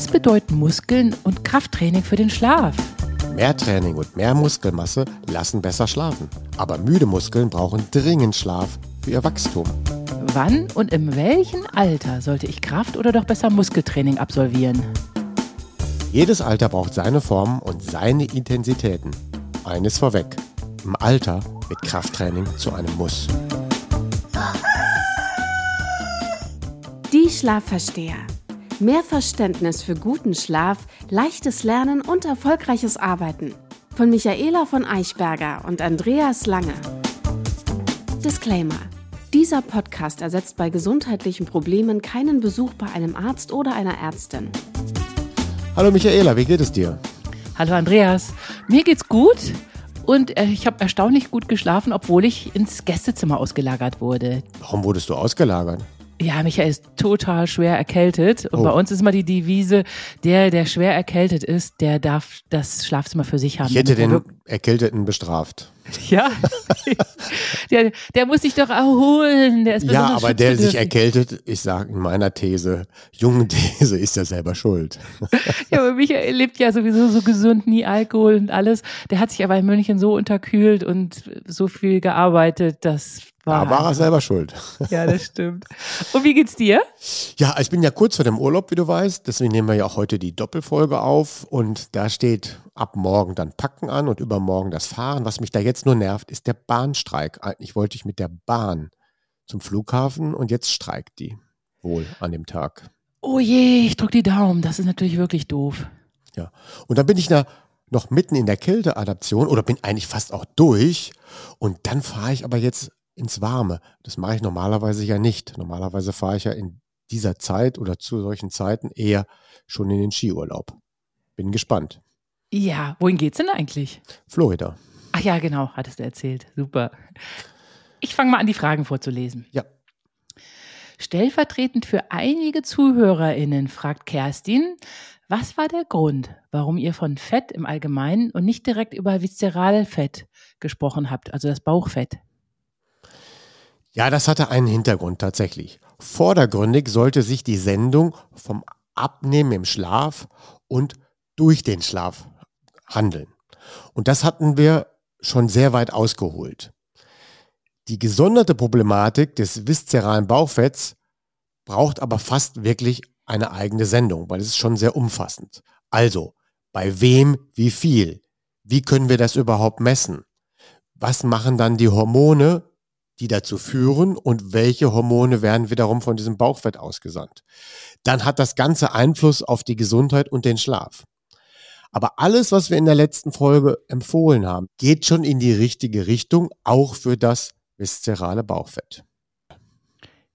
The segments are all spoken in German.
Was bedeuten Muskeln und Krafttraining für den Schlaf? Mehr Training und mehr Muskelmasse lassen besser schlafen. Aber müde Muskeln brauchen dringend Schlaf für ihr Wachstum. Wann und in welchem Alter sollte ich Kraft- oder doch besser Muskeltraining absolvieren? Jedes Alter braucht seine Formen und seine Intensitäten. Eines vorweg. Im Alter wird Krafttraining zu einem Muss. Die Schlafversteher. Mehr Verständnis für guten Schlaf, leichtes Lernen und erfolgreiches Arbeiten. Von Michaela von Eichberger und Andreas Lange. Disclaimer. Dieser Podcast ersetzt bei gesundheitlichen Problemen keinen Besuch bei einem Arzt oder einer Ärztin. Hallo Michaela, wie geht es dir? Hallo Andreas, mir geht's gut und äh, ich habe erstaunlich gut geschlafen, obwohl ich ins Gästezimmer ausgelagert wurde. Warum wurdest du ausgelagert? Ja, Michael ist total schwer erkältet. Und Oh. bei uns ist immer die Devise, der, der schwer erkältet ist, der darf das Schlafzimmer für sich haben. Ich hätte den Erkälteten bestraft. Ja. der, der muss sich doch erholen. Der ist Ja, aber der sich erkältet, ich sage in meiner These, jungen These, ist ja selber schuld. Ja, aber Michael lebt ja sowieso so gesund, nie Alkohol und alles. Der hat sich aber in München so unterkühlt und so viel gearbeitet, das Da war er selber schuld. Ja, das stimmt. Und wie geht's dir? Ja, ich bin ja kurz vor dem Urlaub, wie du weißt. Deswegen nehmen wir ja auch heute die Doppelfolge auf. Und da steht ab morgen dann Packen an und übermorgen das Fahren. Was mich da jetzt nur nervt, ist der Bahnstreik. Eigentlich wollte ich mit der Bahn zum Flughafen und jetzt streikt die. Wohl an dem Tag. Oh je, ich drück die Daumen. Das ist natürlich wirklich doof. Ja. Und dann bin ich da noch mitten in der Kälteadaption oder bin eigentlich fast auch durch. Und dann fahre ich aber jetzt ins Warme. Das mache ich normalerweise ja nicht. Normalerweise fahre ich ja in dieser Zeit oder zu solchen Zeiten eher schon in den Skiurlaub. Bin gespannt. Ja, wohin geht's denn eigentlich? Florida. Ach ja, genau, hattest du erzählt. Super. Ich fange mal an, die Fragen vorzulesen. Ja. Stellvertretend für einige ZuhörerInnen fragt Kerstin, was war der Grund, warum ihr von Fett im Allgemeinen und nicht direkt über Viszeralfett gesprochen habt, also das Bauchfett? Ja, das hatte einen Hintergrund tatsächlich. Vordergründig sollte sich die Sendung vom Abnehmen im Schlaf und durch den Schlaf handeln. Und das hatten wir schon sehr weit ausgeholt. Die gesonderte Problematik des viszeralen Bauchfetts braucht aber fast wirklich eine eigene Sendung, weil es ist schon sehr umfassend. Also, bei wem wie viel? Wie können wir das überhaupt messen? Was machen dann die Hormone, die dazu führen und welche Hormone werden wiederum von diesem Bauchfett ausgesandt. Dann hat das Ganze Einfluss auf die Gesundheit und den Schlaf. Aber alles, was wir in der letzten Folge empfohlen haben, geht schon in die richtige Richtung, auch für das viszerale Bauchfett.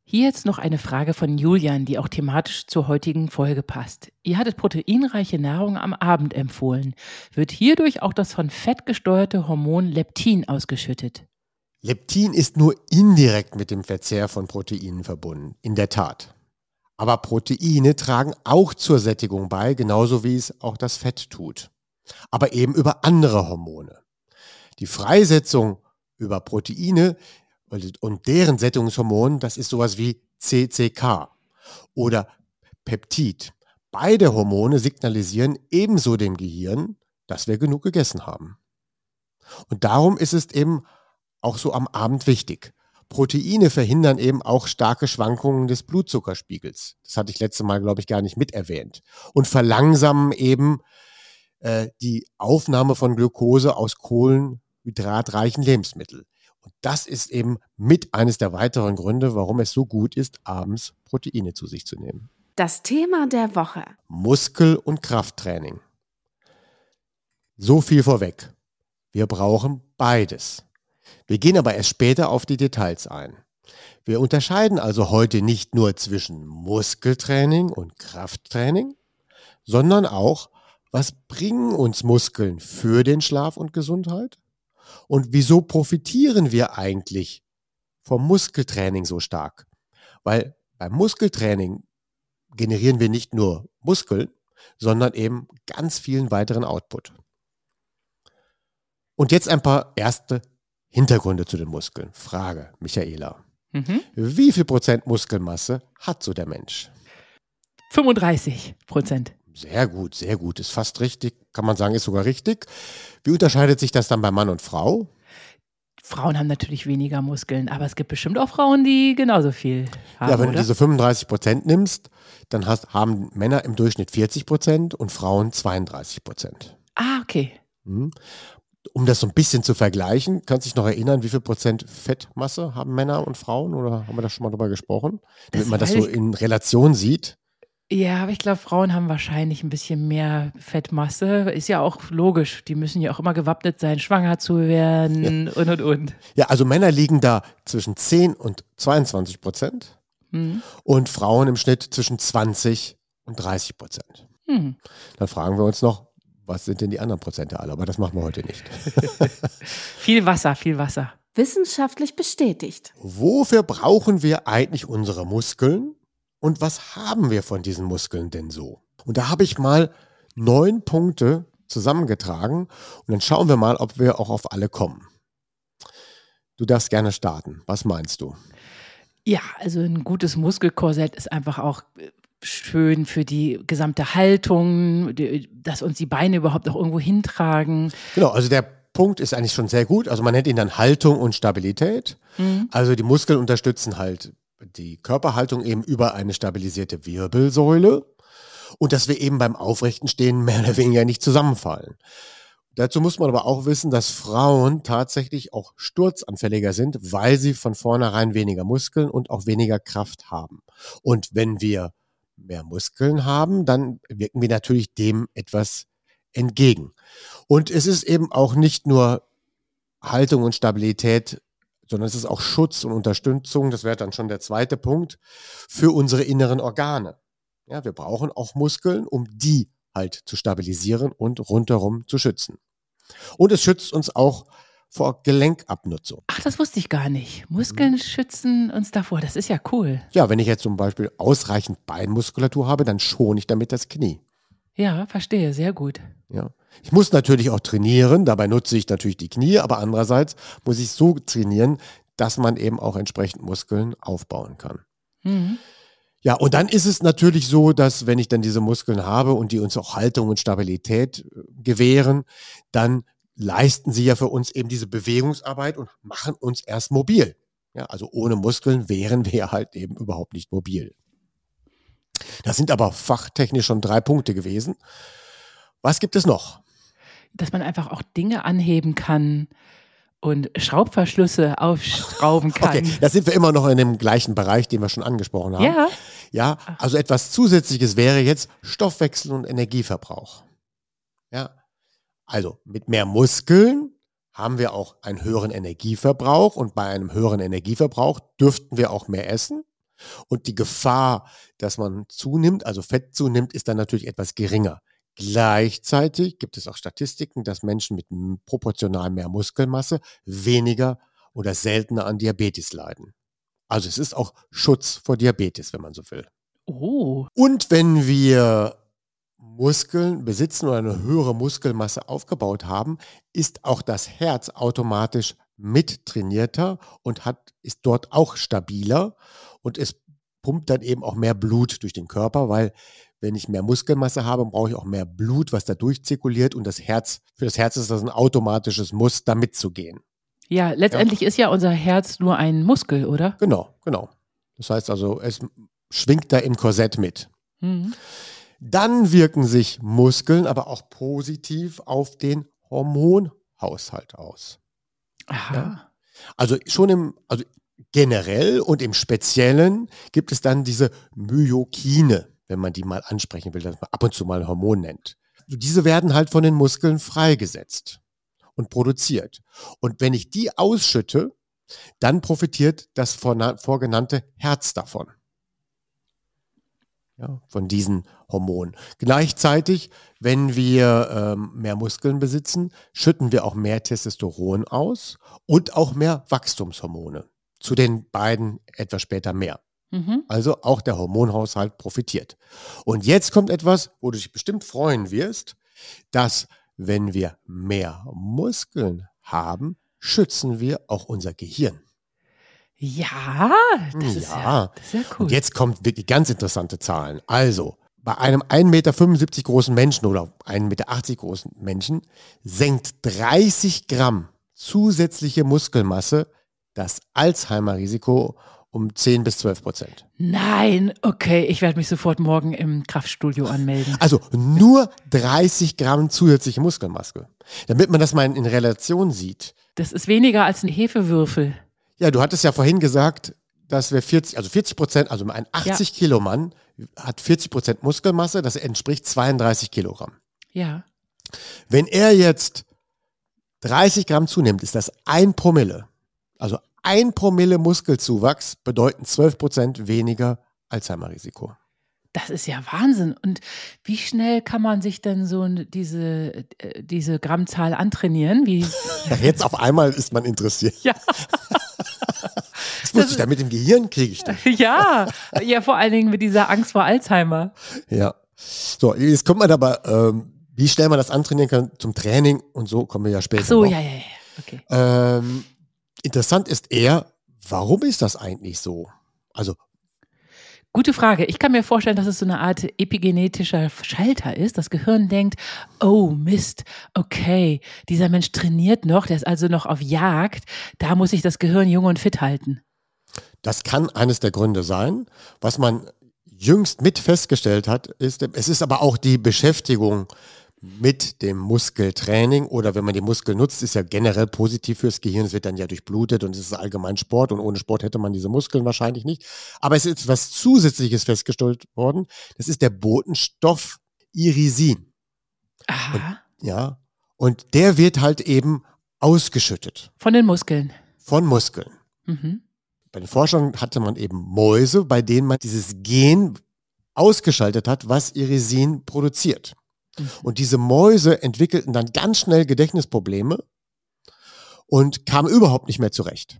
Hier jetzt noch eine Frage von Julian, die auch thematisch zur heutigen Folge passt. Ihr hattet proteinreiche Nahrung am Abend empfohlen. Wird hierdurch auch das von Fett gesteuerte Hormon Leptin ausgeschüttet? Leptin ist nur indirekt mit dem Verzehr von Proteinen verbunden, in der Tat. Aber Proteine tragen auch zur Sättigung bei, genauso wie es auch das Fett tut. Aber eben über andere Hormone. Die Freisetzung über Proteine und deren Sättigungshormon, das ist sowas wie CCK oder Peptid. Beide Hormone signalisieren ebenso dem Gehirn, dass wir genug gegessen haben. Und darum ist es eben auch so am Abend wichtig. Proteine verhindern eben auch starke Schwankungen des Blutzuckerspiegels. Das hatte ich letztes Mal, glaube ich, gar nicht mit erwähnt. Und verlangsamen eben äh, die Aufnahme von Glucose aus kohlenhydratreichen Lebensmitteln. Und das ist eben mit eines der weiteren Gründe, warum es so gut ist, abends Proteine zu sich zu nehmen. Das Thema der Woche. Muskel- und Krafttraining. So viel vorweg. Wir brauchen beides. Wir gehen aber erst später auf die Details ein. Wir unterscheiden also heute nicht nur zwischen Muskeltraining und Krafttraining, sondern auch, was bringen uns Muskeln für den Schlaf und Gesundheit? Und wieso profitieren wir eigentlich vom Muskeltraining so stark? Weil beim Muskeltraining generieren wir nicht nur Muskeln, sondern eben ganz vielen weiteren Output. Und jetzt ein paar erste Hintergründe zu den Muskeln. Frage, Michaela. Mhm. Wie viel Prozent Muskelmasse hat so der Mensch? 35 Prozent. Sehr gut, sehr gut. Ist fast richtig, kann man sagen, ist sogar richtig. Wie unterscheidet sich das dann bei Mann und Frau? Frauen haben natürlich weniger Muskeln, aber es gibt bestimmt auch Frauen, die genauso viel haben. Ja, wenn oder? du diese 35 Prozent nimmst, dann hast, haben Männer im Durchschnitt 40 Prozent und Frauen 32 Prozent. ah, okay. Mhm. Um das so ein bisschen zu vergleichen, kannst du dich noch erinnern, wie viel Prozent Fettmasse haben Männer und Frauen? Oder haben wir da schon mal drüber gesprochen? Damit Das man das so in Relation sieht. Ja, aber ich glaube, Frauen haben wahrscheinlich ein bisschen mehr Fettmasse. Ist ja auch logisch. Die müssen ja auch immer gewappnet sein, schwanger zu werden und und und. Ja, also Männer liegen da zwischen 10 und 22 Prozent Hm. und Frauen im Schnitt zwischen 20 und 30 Prozent. Hm. Dann fragen wir uns noch, was sind denn die anderen Prozente alle? Aber das machen wir heute nicht. Viel Wasser, viel Wasser. Wissenschaftlich bestätigt. Wofür brauchen wir eigentlich unsere Muskeln und was haben wir von diesen Muskeln denn so? Und da habe ich mal neun Punkte zusammengetragen und dann schauen wir mal, ob wir auch auf alle kommen. Du darfst gerne starten. Was meinst du? Ja, also ein gutes Muskelkorsett ist einfach auch äh, schön für die gesamte Haltung, die, dass uns die Beine überhaupt auch irgendwo hintragen. Genau, also der Punkt ist eigentlich schon sehr gut. Also man nennt ihn dann Haltung und Stabilität. Mhm. Also die Muskeln unterstützen halt die Körperhaltung eben über eine stabilisierte Wirbelsäule und dass wir eben beim aufrechten Stehen mehr oder weniger nicht zusammenfallen. Dazu muss man aber auch wissen, dass Frauen tatsächlich auch sturzanfälliger sind, weil sie von vornherein weniger Muskeln und auch weniger Kraft haben. Und wenn wir mehr Muskeln haben, dann wirken wir natürlich dem etwas entgegen. Und es ist eben auch nicht nur Haltung und Stabilität, sondern es ist auch Schutz und Unterstützung, das wäre dann schon der zweite Punkt, für unsere inneren Organe. Ja, wir brauchen auch Muskeln, um die halt zu stabilisieren und rundherum zu schützen. Und es schützt uns auch vor Gelenkabnutzung. Ach, das wusste ich gar nicht. Muskeln schützen uns davor. Das ist ja cool. Ja, wenn ich jetzt zum Beispiel ausreichend Beinmuskulatur habe, dann schone ich damit das Knie. Ja, verstehe. Sehr gut. Ja. Ich muss natürlich auch trainieren, dabei nutze ich natürlich die Knie, aber andererseits muss ich so trainieren, dass man eben auch entsprechend Muskeln aufbauen kann. Mhm. Ja, und dann ist es natürlich so, dass wenn ich dann diese Muskeln habe und die uns auch Haltung und Stabilität äh, gewähren, dann leisten sie ja für uns eben diese Bewegungsarbeit und machen uns erst mobil. Ja, also ohne Muskeln wären wir halt eben überhaupt nicht mobil. Das sind aber fachtechnisch schon drei Punkte gewesen. Was gibt es noch? Dass man einfach auch Dinge anheben kann und Schraubverschlüsse aufschrauben kann. Okay, da sind wir immer noch in dem gleichen Bereich, den wir schon angesprochen haben. Ja, Ja, also etwas Zusätzliches wäre jetzt Stoffwechsel und Energieverbrauch. Ja, also mit mehr Muskeln haben wir auch einen höheren Energieverbrauch und bei einem höheren Energieverbrauch dürften wir auch mehr essen. Und die Gefahr, dass man zunimmt, also Fett zunimmt, ist dann natürlich etwas geringer. Gleichzeitig gibt es auch Statistiken, dass Menschen mit proportional mehr Muskelmasse weniger oder seltener an Diabetes leiden. Also es ist auch Schutz vor Diabetes, wenn man so will. oh, Und wenn wir Muskeln besitzen oder eine höhere Muskelmasse aufgebaut haben, ist auch das Herz automatisch mittrainierter und hat, ist dort auch stabiler und es pumpt dann eben auch mehr Blut durch den Körper, weil wenn ich mehr Muskelmasse habe, brauche ich auch mehr Blut, was da durchzirkuliert und das Herz, für das Herz ist das ein automatisches Muss, da mitzugehen. ja, letztendlich ist ja unser Herz nur ein Muskel, oder? Genau, genau. Das heißt also, es schwingt da im Korsett mit. Mhm. Dann wirken sich Muskeln aber auch positiv auf den Hormonhaushalt aus. Aha. Ja. Also schon im, also generell und im Speziellen gibt es dann diese Myokine, wenn man die mal ansprechen will, dass man ab und zu mal ein Hormon nennt. Diese werden halt von den Muskeln freigesetzt und produziert. Und wenn ich die ausschütte, dann profitiert das vorgenannte Herz davon. Ja, von diesen Hormonen. Gleichzeitig, wenn wir ähm, mehr Muskeln besitzen, schütten wir auch mehr Testosteron aus und auch mehr Wachstumshormone. Zu den beiden etwas später mehr. Mhm. Also auch der Hormonhaushalt profitiert. Und jetzt kommt etwas, wo du dich bestimmt freuen wirst, dass wenn wir mehr Muskeln haben, schützen wir auch unser Gehirn. Ja, das ist ja, Ja. das ist ja cool. Und jetzt kommt wirklich ganz interessante Zahlen. Also, bei einem 1,75 Meter großen Menschen oder 1,80 Meter großen Menschen senkt 30 Gramm zusätzliche Muskelmasse das Alzheimer-Risiko um 10 bis 12 Prozent. Nein, okay, ich werde mich sofort morgen im Kraftstudio anmelden. Also nur 30 Gramm zusätzliche Muskelmaske. Damit man das mal in Relation sieht. Das ist weniger als ein Hefewürfel. Ja, du hattest ja vorhin gesagt, dass wir 40, also 40 Prozent, also ein 80 ja. Kilo Mann hat 40 Prozent Muskelmasse, das entspricht 32 Kilogramm. Ja. Wenn er jetzt 30 Gramm zunimmt, ist das ein Promille. Also ein Promille Muskelzuwachs bedeuten 12 Prozent weniger Alzheimer-Risiko. Das ist ja Wahnsinn. Und wie schnell kann man sich denn so diese, äh, diese Grammzahl antrainieren? Wie? Jetzt auf einmal ist man interessiert. Ja. Das wusste ich da mit dem Gehirn kriege ich das. Ja, ja, vor allen Dingen mit dieser Angst vor Alzheimer. Ja. So, jetzt kommt man aber, ähm, wie schnell man das antrainieren kann zum Training und so kommen wir ja später. Ach so, noch. ja, ja, ja. Okay. Ähm, interessant ist eher, warum ist das eigentlich so? Also Gute Frage. Ich kann mir vorstellen, dass es so eine Art epigenetischer Schalter ist. Das Gehirn denkt, oh Mist, okay, dieser Mensch trainiert noch, der ist also noch auf Jagd. Da muss sich das Gehirn jung und fit halten. Das kann eines der Gründe sein. Was man jüngst mit festgestellt hat, ist, es ist aber auch die Beschäftigung mit dem Muskeltraining oder wenn man den Muskel nutzt, ist ja generell positiv fürs Gehirn. Es wird dann ja durchblutet und es ist allgemein Sport und ohne Sport hätte man diese Muskeln wahrscheinlich nicht. Aber es ist was Zusätzliches festgestellt worden. Das ist der Botenstoff Irisin. Aha. Und, ja. Und der wird halt eben ausgeschüttet. Von den Muskeln. Von Muskeln. Mhm. Bei den Forschern hatte man eben Mäuse, bei denen man dieses Gen ausgeschaltet hat, was Irisin produziert. Mhm. Und diese Mäuse entwickelten dann ganz schnell Gedächtnisprobleme und kamen überhaupt nicht mehr zurecht.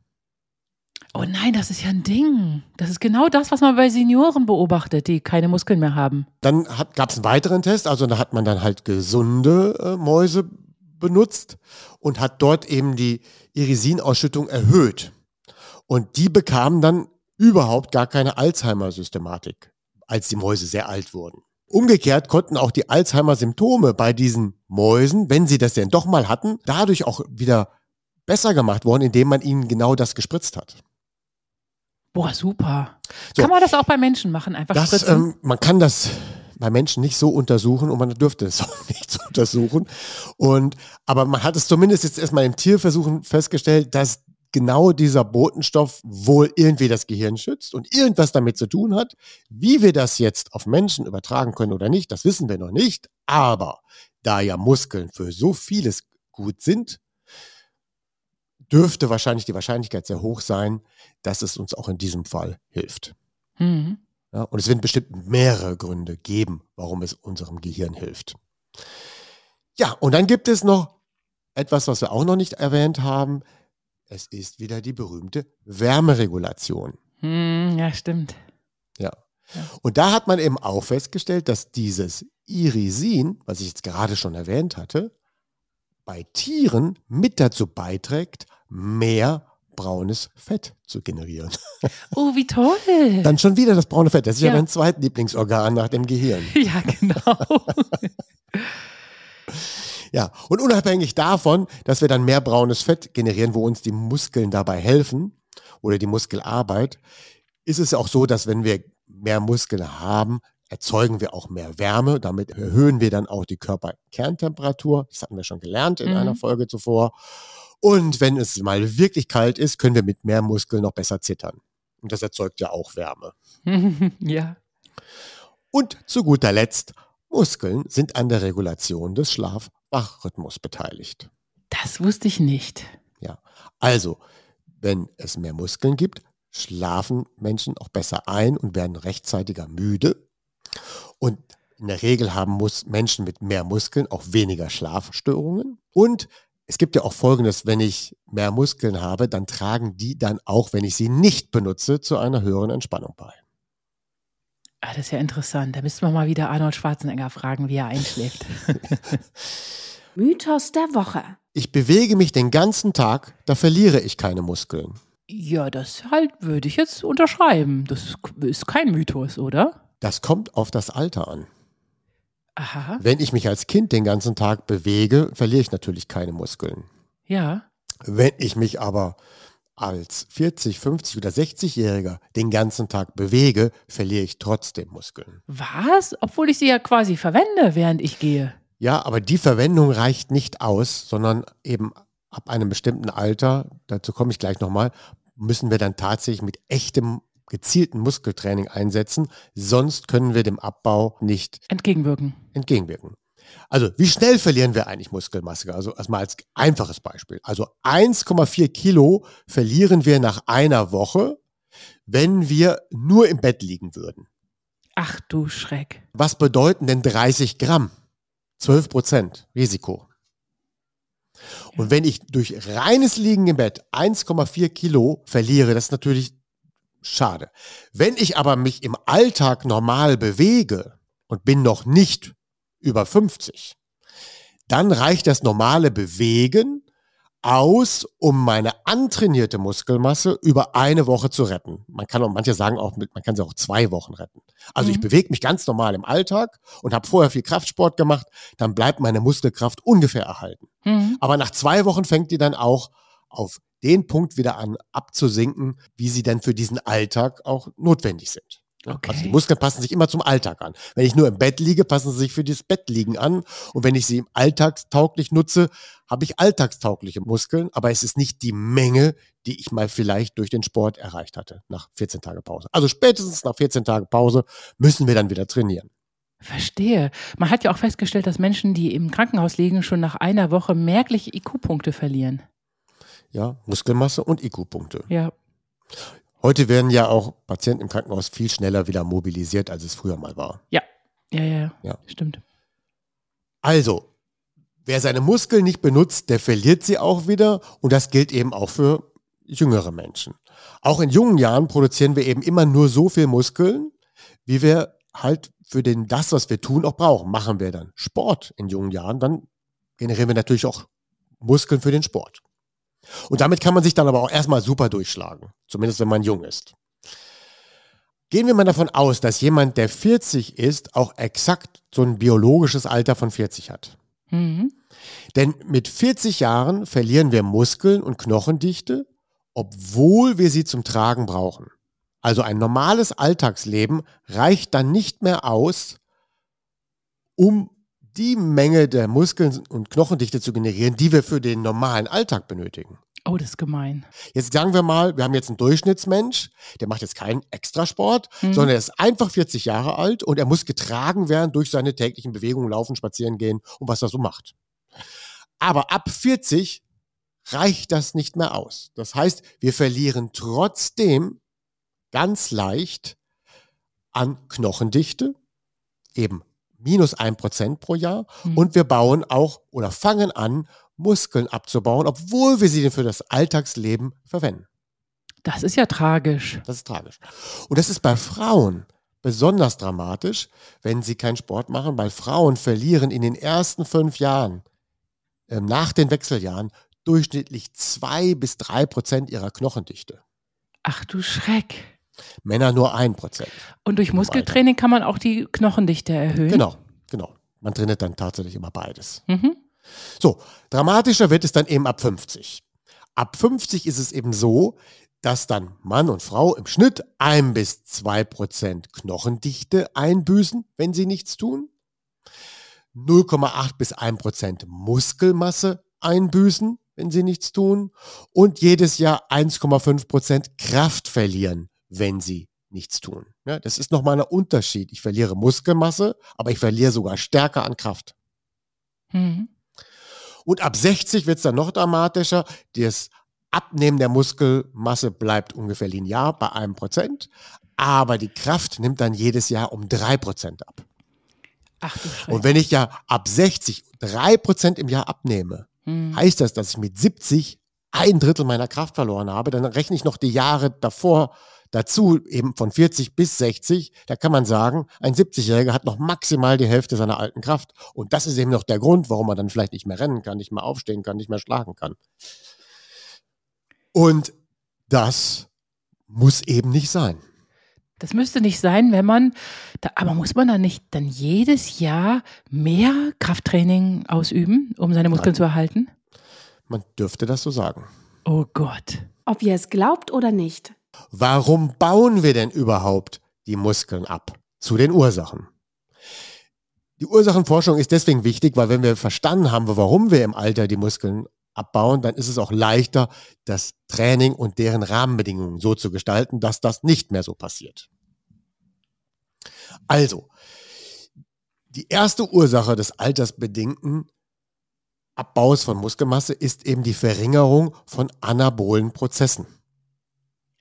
Oh nein, das ist ja ein Ding. Das ist genau das, was man bei Senioren beobachtet, die keine Muskeln mehr haben. Dann gab es einen weiteren Test, also da hat man dann halt gesunde äh, Mäuse benutzt und hat dort eben die Irisinausschüttung erhöht. Und die bekamen dann überhaupt gar keine Alzheimer-Systematik, als die Mäuse sehr alt wurden. Umgekehrt konnten auch die Alzheimer-Symptome bei diesen Mäusen, wenn sie das denn doch mal hatten, dadurch auch wieder besser gemacht worden, indem man ihnen genau das gespritzt hat. Boah, super. So, kann man das auch bei Menschen machen? Einfach das, spritzen? Ähm, man kann das bei Menschen nicht so untersuchen und man dürfte es auch nicht so untersuchen. Und, aber man hat es zumindest jetzt erstmal im Tierversuchen festgestellt, dass genau dieser Botenstoff wohl irgendwie das Gehirn schützt und irgendwas damit zu tun hat. Wie wir das jetzt auf Menschen übertragen können oder nicht, das wissen wir noch nicht. Aber da ja Muskeln für so vieles gut sind, dürfte wahrscheinlich die Wahrscheinlichkeit sehr hoch sein, dass es uns auch in diesem Fall hilft. Mhm. Ja, und es werden bestimmt mehrere Gründe geben, warum es unserem Gehirn hilft. Ja, und dann gibt es noch etwas, was wir auch noch nicht erwähnt haben. Es ist wieder die berühmte Wärmeregulation. Hm, ja, stimmt. Ja. Und da hat man eben auch festgestellt, dass dieses Irisin, was ich jetzt gerade schon erwähnt hatte, bei Tieren mit dazu beiträgt, mehr braunes Fett zu generieren. Oh, wie toll. Dann schon wieder das braune Fett. Das ist ja, ja dein zweitlieblingsorgan nach dem Gehirn. Ja, genau. Ja, und unabhängig davon, dass wir dann mehr braunes Fett generieren, wo uns die Muskeln dabei helfen oder die Muskelarbeit, ist es auch so, dass wenn wir mehr Muskeln haben, erzeugen wir auch mehr Wärme. Damit erhöhen wir dann auch die Körperkerntemperatur. Das hatten wir schon gelernt in mhm. einer Folge zuvor. Und wenn es mal wirklich kalt ist, können wir mit mehr Muskeln noch besser zittern. Und das erzeugt ja auch Wärme. ja. Und zu guter Letzt, Muskeln sind an der Regulation des Schlaf- Wachrhythmus beteiligt. Das wusste ich nicht. Ja, also, wenn es mehr Muskeln gibt, schlafen Menschen auch besser ein und werden rechtzeitiger müde. Und in der Regel haben muss Menschen mit mehr Muskeln auch weniger Schlafstörungen. Und es gibt ja auch Folgendes, wenn ich mehr Muskeln habe, dann tragen die dann auch, wenn ich sie nicht benutze, zu einer höheren Entspannung bei. Ah, das ist ja interessant. Da müssten wir mal wieder Arnold Schwarzenegger fragen, wie er einschläft. Mythos der Woche. Ich bewege mich den ganzen Tag, da verliere ich keine Muskeln. Ja, das halt würde ich jetzt unterschreiben. Das ist kein Mythos, oder? Das kommt auf das Alter an. Aha. Wenn ich mich als Kind den ganzen Tag bewege, verliere ich natürlich keine Muskeln. Ja. Wenn ich mich aber als 40, 50 oder 60-Jähriger den ganzen Tag bewege, verliere ich trotzdem Muskeln. Was? Obwohl ich sie ja quasi verwende, während ich gehe. Ja, aber die Verwendung reicht nicht aus, sondern eben ab einem bestimmten Alter, dazu komme ich gleich nochmal, müssen wir dann tatsächlich mit echtem gezielten Muskeltraining einsetzen, sonst können wir dem Abbau nicht Entgegenwirken. entgegenwirken. Also, wie schnell verlieren wir eigentlich Muskelmasse? Also, erstmal als einfaches Beispiel. Also, 1,4 Kilo verlieren wir nach einer Woche, wenn wir nur im Bett liegen würden. Ach du Schreck. Was bedeuten denn 30 Gramm? 12 Prozent Risiko. Und wenn ich durch reines Liegen im Bett 1,4 Kilo verliere, das ist natürlich schade. Wenn ich aber mich im Alltag normal bewege und bin noch nicht über 50, dann reicht das normale Bewegen aus, um meine antrainierte Muskelmasse über eine Woche zu retten. Man kann auch, manche sagen auch, man kann sie auch zwei Wochen retten. Also ich Mhm. bewege mich ganz normal im Alltag und habe vorher viel Kraftsport gemacht, dann bleibt meine Muskelkraft ungefähr erhalten. Mhm. Aber nach zwei Wochen fängt die dann auch auf den Punkt wieder an abzusinken, wie sie denn für diesen Alltag auch notwendig sind. Ja, Okay. Also die Muskeln passen sich immer zum Alltag an. Wenn ich nur im Bett liege, passen sie sich für das Bettliegen an. Und wenn ich sie im alltagstauglich nutze, habe ich alltagstaugliche Muskeln. Aber es ist nicht die Menge, die ich mal vielleicht durch den Sport erreicht hatte nach 14 Tage Pause. Also spätestens nach 14 Tagen Pause müssen wir dann wieder trainieren. Verstehe. Man hat ja auch festgestellt, dass Menschen, die im Krankenhaus liegen, schon nach einer Woche merklich IQ-Punkte verlieren. Ja, Muskelmasse und IQ-Punkte. Ja. Heute werden ja auch Patienten im Krankenhaus viel schneller wieder mobilisiert, als es früher mal war. Ja, ja, ja. Ja. Stimmt. Also, wer seine Muskeln nicht benutzt, der verliert sie auch wieder. Und das gilt eben auch für jüngere Menschen. Auch in jungen Jahren produzieren wir eben immer nur so viel Muskeln, wie wir halt für den, das, was wir tun, auch brauchen. Machen wir dann Sport in jungen Jahren, dann generieren wir natürlich auch Muskeln für den Sport. Und damit kann man sich dann aber auch erstmal super durchschlagen. Zumindest wenn man jung ist. Gehen wir mal davon aus, dass jemand, der 40 ist, auch exakt so ein biologisches Alter von 40 hat. Mhm. Denn mit 40 Jahren verlieren wir Muskeln und Knochendichte, obwohl wir sie zum Tragen brauchen. Also ein normales Alltagsleben reicht dann nicht mehr aus, um die Menge der Muskeln und Knochendichte zu generieren, die wir für den normalen Alltag benötigen. Oh, das ist gemein. Jetzt sagen wir mal, wir haben jetzt einen Durchschnittsmensch, der macht jetzt keinen Extrasport, Mhm. sondern er ist einfach 40 Jahre alt und er muss getragen werden durch seine täglichen Bewegungen, laufen, spazieren gehen und was er so macht. Aber ab 40 reicht das nicht mehr aus. Das heißt, wir verlieren trotzdem ganz leicht an Knochendichte, eben minus ein Prozent pro Jahr. Mhm. Und wir bauen auch oder fangen an, Muskeln abzubauen, obwohl wir sie für das Alltagsleben verwenden. Das ist ja tragisch. Das ist tragisch. Und das ist bei Frauen besonders dramatisch, wenn sie keinen Sport machen, weil Frauen verlieren in den ersten fünf Jahren, äh, nach den Wechseljahren, durchschnittlich zwei bis drei Prozent ihrer Knochendichte. Ach du Schreck. Männer nur ein Prozent. Und durch Muskeltraining kann man auch die Knochendichte erhöhen. Genau, genau. Man trainiert dann tatsächlich immer beides. Mhm. So, dramatischer wird es dann eben ab 50. Ab 50 ist es eben so, dass dann Mann und Frau im Schnitt ein bis zwei Prozent Knochendichte einbüßen, wenn sie nichts tun. 0,8 bis 1 Prozent Muskelmasse einbüßen, wenn sie nichts tun. Und jedes Jahr 1,5 Prozent Kraft verlieren, wenn sie nichts tun. Ja, das ist nochmal ein Unterschied. Ich verliere Muskelmasse, aber ich verliere sogar stärker an Kraft. Mhm. Und ab 60 wird es dann noch dramatischer. Das Abnehmen der Muskelmasse bleibt ungefähr linear bei einem Prozent, aber die Kraft nimmt dann jedes Jahr um drei Prozent ab. Ach. Und wenn ich ja ab 60 drei Prozent im Jahr abnehme, Mhm. heißt das, dass ich mit 70 ein Drittel meiner Kraft verloren habe. Dann rechne ich noch die Jahre davor dazu, eben von 40 bis 60. Da kann man sagen, ein 70-Jähriger hat noch maximal die Hälfte seiner alten Kraft. Und das ist eben noch der Grund, warum er dann vielleicht nicht mehr rennen kann, nicht mehr aufstehen kann, nicht mehr schlagen kann. Und das muss eben nicht sein. Das müsste nicht sein, wenn man, da, aber muss man dann nicht dann jedes Jahr mehr Krafttraining ausüben, um seine Muskeln Nein. zu erhalten? Man dürfte das so sagen. Oh Gott. Ob ihr es glaubt oder nicht. Warum bauen wir denn überhaupt die Muskeln ab? Zu den Ursachen. Die Ursachenforschung ist deswegen wichtig, weil wenn wir verstanden haben, warum wir im Alter die Muskeln abbauen, dann ist es auch leichter, das Training und deren Rahmenbedingungen so zu gestalten, dass das nicht mehr so passiert. Also, die erste Ursache des altersbedingten Abbaus von Muskelmasse ist eben die Verringerung von anabolen Prozessen.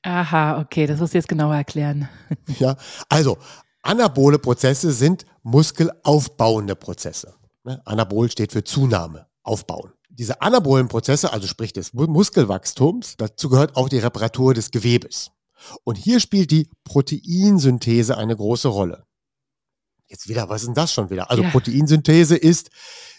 Aha, okay, das musst du jetzt genauer erklären. Ja, also anabole Prozesse sind muskelaufbauende Prozesse. Ne? Anabol steht für Zunahme, aufbauen. Diese anabolen Prozesse, also sprich des Mu- Muskelwachstums, dazu gehört auch die Reparatur des Gewebes. Und hier spielt die Proteinsynthese eine große Rolle. Jetzt wieder, was ist denn das schon wieder? Also Ja. Proteinsynthese ist,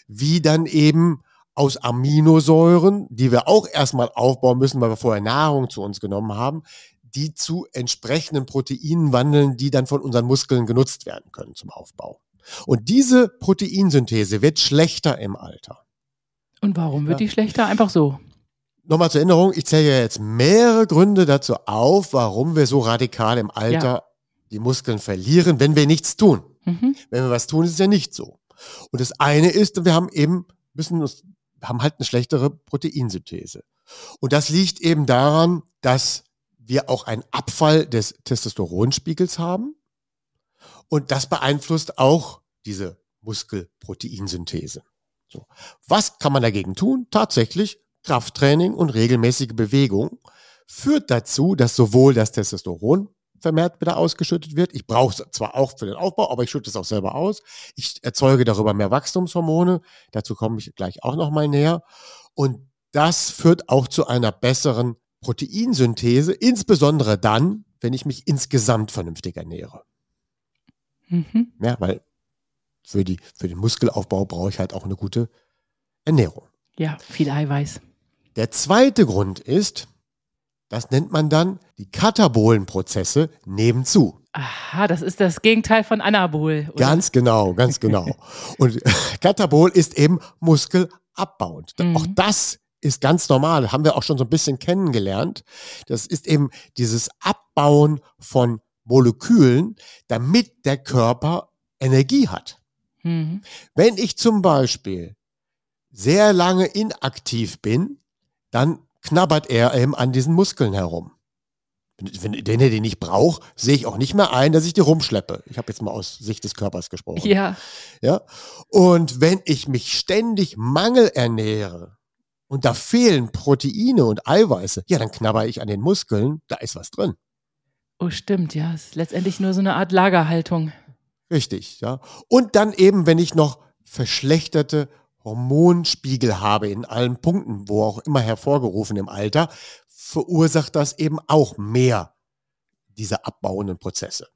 wie dann eben aus Aminosäuren, die wir auch erstmal aufbauen müssen, weil wir vorher Nahrung zu uns genommen haben, die zu entsprechenden Proteinen wandeln, die dann von unseren Muskeln genutzt werden können zum Aufbau. Und diese Proteinsynthese wird schlechter im Alter. Und warum wird Ja. die schlechter? Einfach so. Nochmal zur Erinnerung, ich zähle ja jetzt mehrere Gründe dazu auf, warum wir so radikal im Alter die Muskeln verlieren, wenn wir nichts tun. Mhm. Wenn wir was tun, ist es ja nicht so. Und das eine ist, wir haben eben, müssen uns, haben halt eine schlechtere Proteinsynthese. Und das liegt eben daran, dass wir auch einen Abfall des Testosteronspiegels haben. Und das beeinflusst auch diese Muskelproteinsynthese. So. Was kann man dagegen tun? Tatsächlich Krafttraining und regelmäßige Bewegung führt dazu, dass sowohl das Testosteron vermehrt wieder ausgeschüttet wird. Ich brauche es zwar auch für den Aufbau, aber ich schütte es auch selber aus. Ich erzeuge darüber mehr Wachstumshormone. Dazu komme ich gleich auch noch mal näher. Und das führt auch zu einer besseren Proteinsynthese, insbesondere dann, wenn ich mich insgesamt vernünftig ernähre. Mhm. Ja, weil für, die, für den Muskelaufbau brauche ich halt auch eine gute Ernährung. Ja, viel Eiweiß. Der zweite Grund ist, das nennt man dann die Katabolenprozesse nebenzu. Aha, das ist das Gegenteil von Anabol. oder? Ganz genau, ganz genau. Und Katabol ist eben muskelabbauend. Mhm. Auch das ist ganz normal, haben wir auch schon so ein bisschen kennengelernt. Das ist eben dieses Abbauen von Molekülen, damit der Körper Energie hat. Mhm. Wenn ich zum Beispiel sehr lange inaktiv bin, dann knabbert er eben an diesen Muskeln herum. Wenn, wenn er den nicht braucht, sehe ich auch nicht mehr ein, dass ich die rumschleppe. Ich habe jetzt mal aus Sicht des Körpers gesprochen. Ja, Ja? Und wenn ich mich ständig mangelernähre und da fehlen Proteine und Eiweiße, ja, dann knabber ich an den Muskeln, da ist was drin. oh stimmt, ja. Es ist letztendlich nur so eine Art Lagerhaltung. Richtig, ja. Und dann eben, wenn ich noch verschlechterte Hormonspiegel habe in allen Punkten, wo auch immer hervorgerufen im Alter, verursacht das eben auch mehr diese abbauenden Prozesse.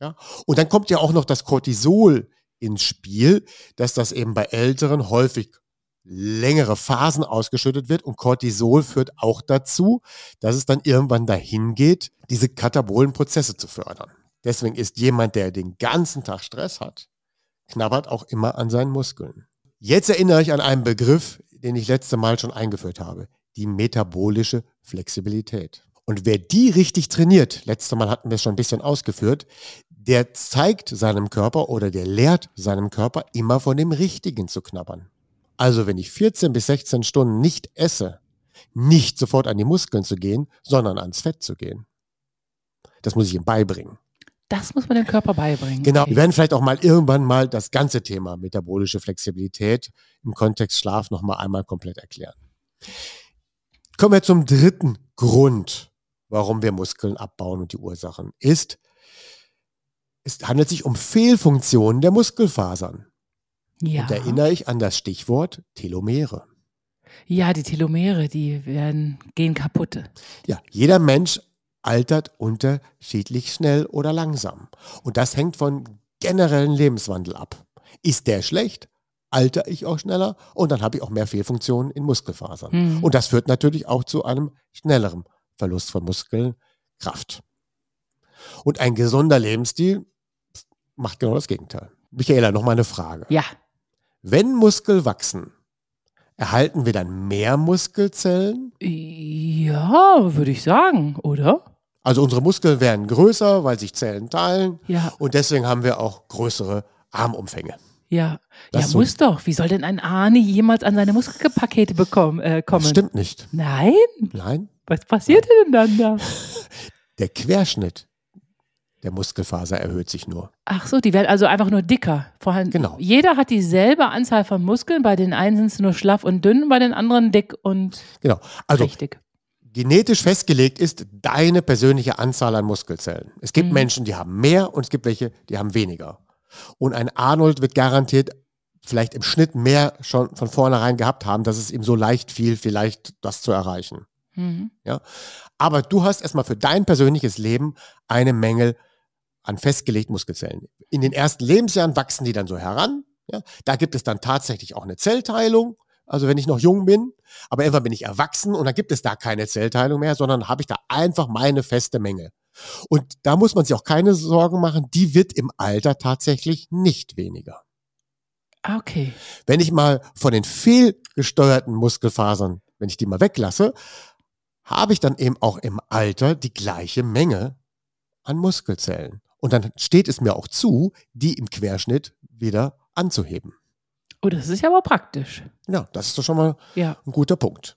Ja? Und dann kommt ja auch noch das Cortisol ins Spiel, dass das eben bei Älteren häufig längere Phasen ausgeschüttet wird und Cortisol führt auch dazu, dass es dann irgendwann dahin geht, diese katabolen Prozesse zu fördern. Deswegen ist jemand, der den ganzen Tag Stress hat, knabbert auch immer an seinen Muskeln. Jetzt erinnere ich an einen Begriff, den ich letzte Mal schon eingeführt habe, die metabolische Flexibilität. Und wer die richtig trainiert, letzte Mal hatten wir es schon ein bisschen ausgeführt, der zeigt seinem Körper oder der lehrt seinem Körper immer von dem Richtigen zu knabbern. Also wenn ich 14 bis 16 Stunden nicht esse, nicht sofort an die Muskeln zu gehen, sondern ans Fett zu gehen. Das muss ich ihm beibringen. Das muss man dem Körper beibringen. Genau. Okay. Wir werden vielleicht auch mal irgendwann mal das ganze Thema metabolische Flexibilität im Kontext Schlaf noch mal einmal komplett erklären. Kommen wir zum dritten Grund, warum wir Muskeln abbauen und die Ursachen ist, es handelt sich um Fehlfunktionen der Muskelfasern. ja. Und da erinnere ich an das Stichwort Telomere. ja, die Telomere, die werden, gehen kaputt. Ja, jeder Mensch altert unterschiedlich schnell oder langsam. Und das hängt von generellen Lebenswandel ab. Ist der schlecht, alter ich auch schneller und dann habe ich auch mehr Fehlfunktionen in Muskelfasern. Mhm. Und das führt natürlich auch zu einem schnelleren Verlust von Muskelkraft. Und ein gesunder Lebensstil macht genau das Gegenteil. Michaela, noch mal eine Frage. Ja. Wenn Muskel wachsen, erhalten wir dann mehr Muskelzellen? Ja, würde ich sagen, oder? Also unsere Muskeln werden größer, weil sich Zellen teilen. Ja. Und deswegen haben wir auch größere Armumfänge. Ja, Das ja so- muss doch. Wie soll denn ein Arne jemals an seine Muskelpakete bekommen, äh, kommen? Das stimmt nicht. Nein? Nein. Was passiert denn dann da? Der Querschnitt der Muskelfaser erhöht sich nur. Ach so, die werden also einfach nur dicker. Vorhanden. Genau. Jeder hat dieselbe Anzahl von Muskeln. Bei den einen sind es nur schlaff und dünn, bei den anderen dick und Genau. Also richtig. Genetisch festgelegt ist deine persönliche Anzahl an Muskelzellen. Es gibt Mhm. Menschen, die haben mehr und es gibt welche, die haben weniger. Und ein Arnold wird garantiert vielleicht im Schnitt mehr schon von vornherein gehabt haben, dass es ihm so leicht fiel, vielleicht das zu erreichen. Mhm. Aber du hast erstmal für dein persönliches Leben eine Menge an festgelegten Muskelzellen. In den ersten Lebensjahren wachsen die dann so heran. Ja? Da gibt es dann tatsächlich auch eine Zellteilung. Also wenn ich noch jung bin, aber irgendwann bin ich erwachsen und dann gibt es da keine Zellteilung mehr, sondern habe ich da einfach meine feste Menge. Und da muss man sich auch keine Sorgen machen, die wird im Alter tatsächlich nicht weniger. Ah, Okay. Wenn ich mal von den fehlgesteuerten Muskelfasern, wenn ich die mal weglasse, habe ich dann eben auch im Alter die gleiche Menge an Muskelzellen. Und dann steht es mir auch zu, die im Querschnitt wieder anzuheben. Oh, das ist ja aber praktisch. Ja, das ist doch schon mal Ja. ein guter Punkt.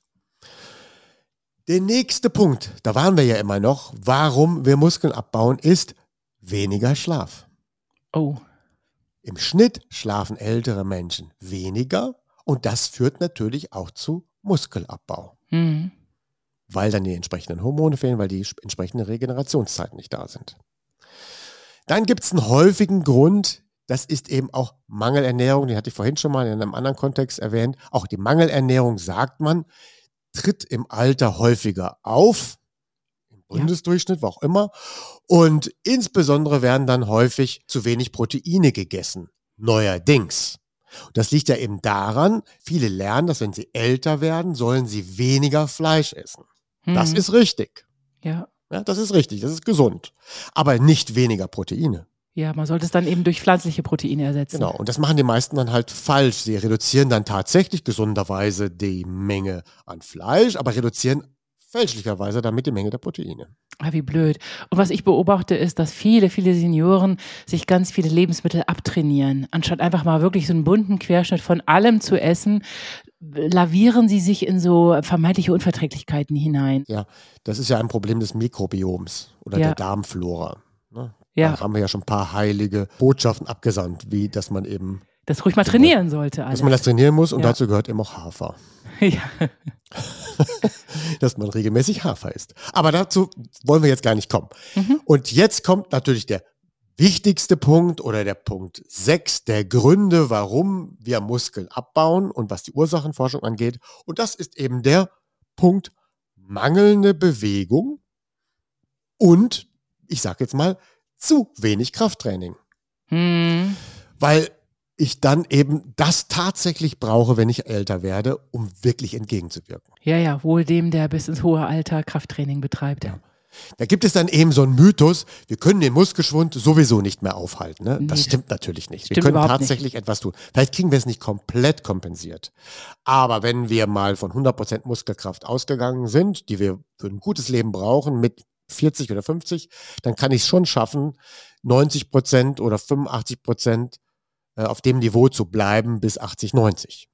Der nächste Punkt, da waren wir ja immer noch, warum wir Muskeln abbauen, ist weniger Schlaf. Oh. Im Schnitt schlafen ältere Menschen weniger und das führt natürlich auch zu Muskelabbau, Mhm. weil dann die entsprechenden Hormone fehlen, weil die entsprechenden Regenerationszeiten nicht da sind. Dann gibt es einen häufigen Grund, das ist eben auch Mangelernährung, die hatte ich vorhin schon mal in einem anderen Kontext erwähnt. Auch die Mangelernährung, sagt man, tritt im Alter häufiger auf, im Ja. Bundesdurchschnitt, wo auch immer. Und insbesondere werden dann häufig zu wenig Proteine gegessen. Neuerdings. Das liegt ja eben daran, viele lernen, dass wenn sie älter werden, sollen sie weniger Fleisch essen. Das Mhm. ist richtig. Ja. Ja, das ist richtig, das ist gesund. Aber nicht weniger Proteine. Ja, man sollte es dann eben durch pflanzliche Proteine ersetzen. Genau. Und das machen die meisten dann halt falsch. Sie reduzieren dann tatsächlich gesunderweise die Menge an Fleisch, aber reduzieren fälschlicherweise damit die Menge der Proteine. Ah, wie blöd. Und was ich beobachte, ist, dass viele, viele Senioren sich ganz viele Lebensmittel abtrainieren. Anstatt einfach mal wirklich so einen bunten Querschnitt von allem zu essen, lavieren sie sich in so vermeintliche Unverträglichkeiten hinein. Das ist ja ein Problem des Mikrobioms oder Ja. der Darmflora. Ja, Da haben wir ja schon ein paar heilige Botschaften abgesandt, wie dass man eben, das ruhig mal trainieren sollte dass alles. man das trainieren muss und Ja. dazu gehört eben auch Hafer. ja. dass man regelmäßig Hafer isst. Aber dazu wollen wir jetzt gar nicht kommen. Mhm. Und jetzt kommt natürlich der wichtigste Punkt oder der Punkt 6 der Gründe, warum wir Muskeln abbauen und was die Ursachenforschung angeht. Und das ist eben der Punkt mangelnde Bewegung und, ich sage jetzt mal, zu wenig Krafttraining. Hm. Weil ich dann eben das tatsächlich brauche, wenn ich älter werde, um wirklich entgegenzuwirken. ja, ja, wohl dem, der bis ins hohe Alter Krafttraining betreibt. Ja. Da gibt es dann eben so einen Mythos, wir können den Muskelschwund sowieso nicht mehr aufhalten. Ne? Das Nee, stimmt natürlich nicht. wir stimmt können überhaupt nicht. tatsächlich etwas tun. Vielleicht kriegen wir es nicht komplett kompensiert. Aber wenn wir mal von 100% Muskelkraft ausgegangen sind, die wir für ein gutes Leben brauchen, mit 40 oder 50, dann kann ich es schon schaffen, 90% oder 85% äh, auf dem Niveau zu bleiben bis 80, 90.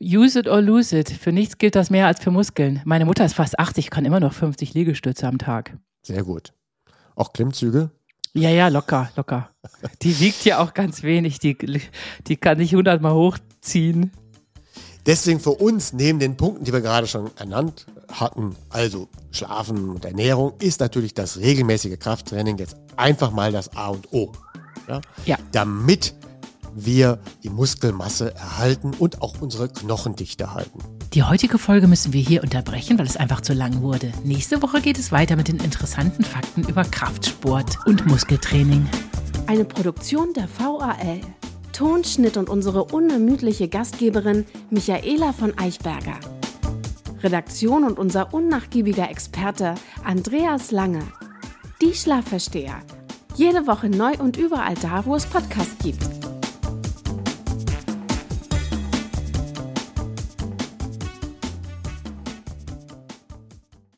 Use it or lose it. Für nichts gilt das mehr als für Muskeln. Meine Mutter ist fast 80, kann immer noch 50 Liegestütze am Tag. Sehr gut. Auch Klimmzüge? Ja, ja, locker, locker. Die wiegt ja auch ganz wenig. Die, die kann ich 100 Mal hochziehen. Deswegen für uns neben den Punkten, die wir gerade schon ernannt hatten, also Schlafen und Ernährung, ist natürlich das regelmäßige Krafttraining jetzt einfach mal das A und O. Ja? Ja. Damit wir die Muskelmasse erhalten und auch unsere Knochendichte halten. Die heutige Folge müssen wir hier unterbrechen, weil es einfach zu lang wurde. Nächste Woche geht es weiter mit den interessanten Fakten über Kraftsport und Muskeltraining. Eine Produktion der VAL. Tonschnitt und unsere unermüdliche Gastgeberin Michaela von Eichberger. Redaktion und unser unnachgiebiger Experte Andreas Lange. Die Schlafversteher. Jede Woche neu und überall da, wo es Podcasts gibt.